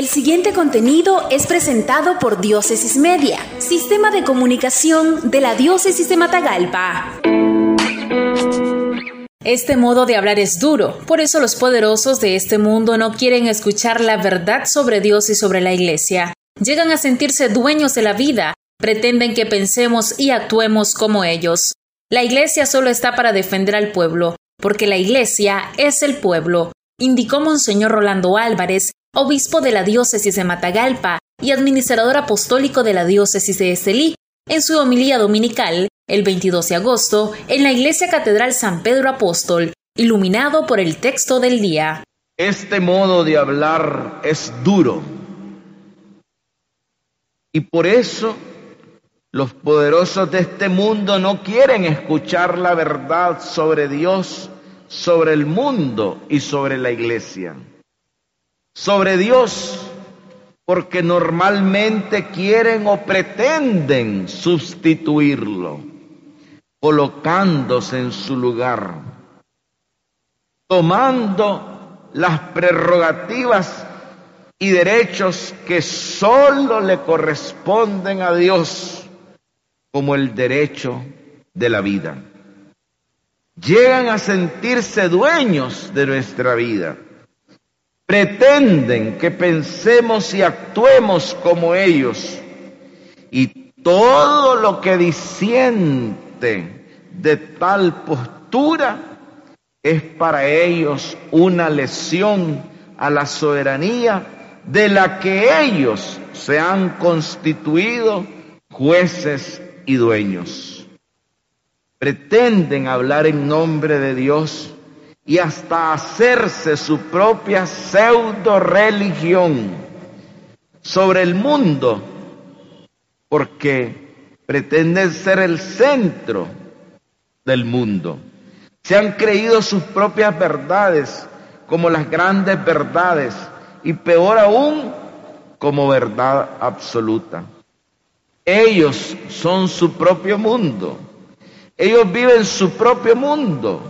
El siguiente contenido es presentado por Diócesis Media, Sistema de Comunicación de la Diócesis de Matagalpa. Este modo de hablar es duro, por eso los poderosos de este mundo no quieren escuchar la verdad sobre Dios y sobre la Iglesia. Llegan a sentirse dueños de la vida, pretenden que pensemos y actuemos como ellos. La Iglesia solo está para defender al pueblo, porque la Iglesia es el pueblo, indicó Monseñor Rolando Álvarez, obispo de la diócesis de Matagalpa y administrador apostólico de la diócesis de Estelí, en su homilía dominical el 22 de agosto en la Iglesia Catedral San Pedro Apóstol, iluminado por el texto del día. Este modo de hablar es duro y por eso los poderosos de este mundo no quieren escuchar la verdad sobre Dios, sobre el mundo y sobre la iglesia. Sobre Dios, porque normalmente quieren o pretenden sustituirlo, colocándose en su lugar, tomando las prerrogativas y derechos que sólo le corresponden a Dios, como el derecho de la vida. Llegan a sentirse dueños de nuestra vida. Pretenden que pensemos y actuemos como ellos. Y todo lo que disiente de tal postura es para ellos una lesión a la soberanía de la que ellos se han constituido jueces y dueños. Pretenden hablar en nombre de Dios y hasta hacerse su propia pseudo religión sobre el mundo, porque pretenden ser el centro del mundo. Se han creído sus propias verdades como las grandes verdades y peor aún como verdad absoluta. Ellos son su propio mundo. Ellos viven su propio mundo,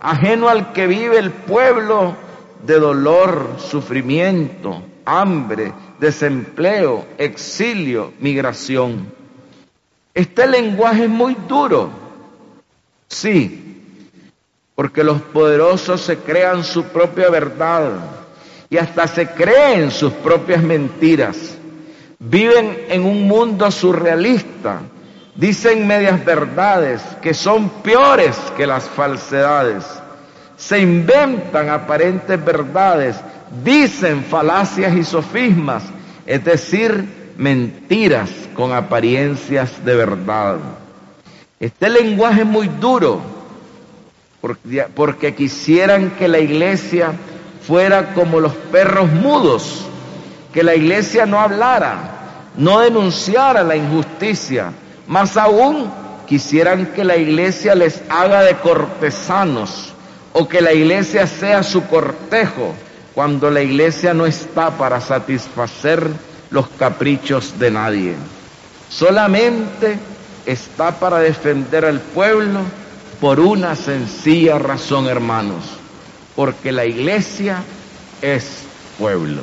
ajeno al que vive el pueblo de dolor, sufrimiento, hambre, desempleo, exilio, migración. Este lenguaje es muy duro, sí, porque los poderosos se crean su propia verdad y hasta se creen sus propias mentiras. Viven en un mundo surrealista, dicen medias verdades que son peores que las falsedades, se inventan aparentes verdades, dicen falacias y sofismas, es decir, mentiras con apariencias de verdad. Este lenguaje es muy duro porque, quisieran que la iglesia fuera como los perros mudos, que la iglesia no hablara, no denunciara la injusticia, más aún quisieran que la iglesia les haga de cortesanos o que la iglesia sea su cortejo cuando la iglesia no está para satisfacer los caprichos de nadie. Solamente está para defender al pueblo por una sencilla razón, hermanos porque la iglesia es pueblo.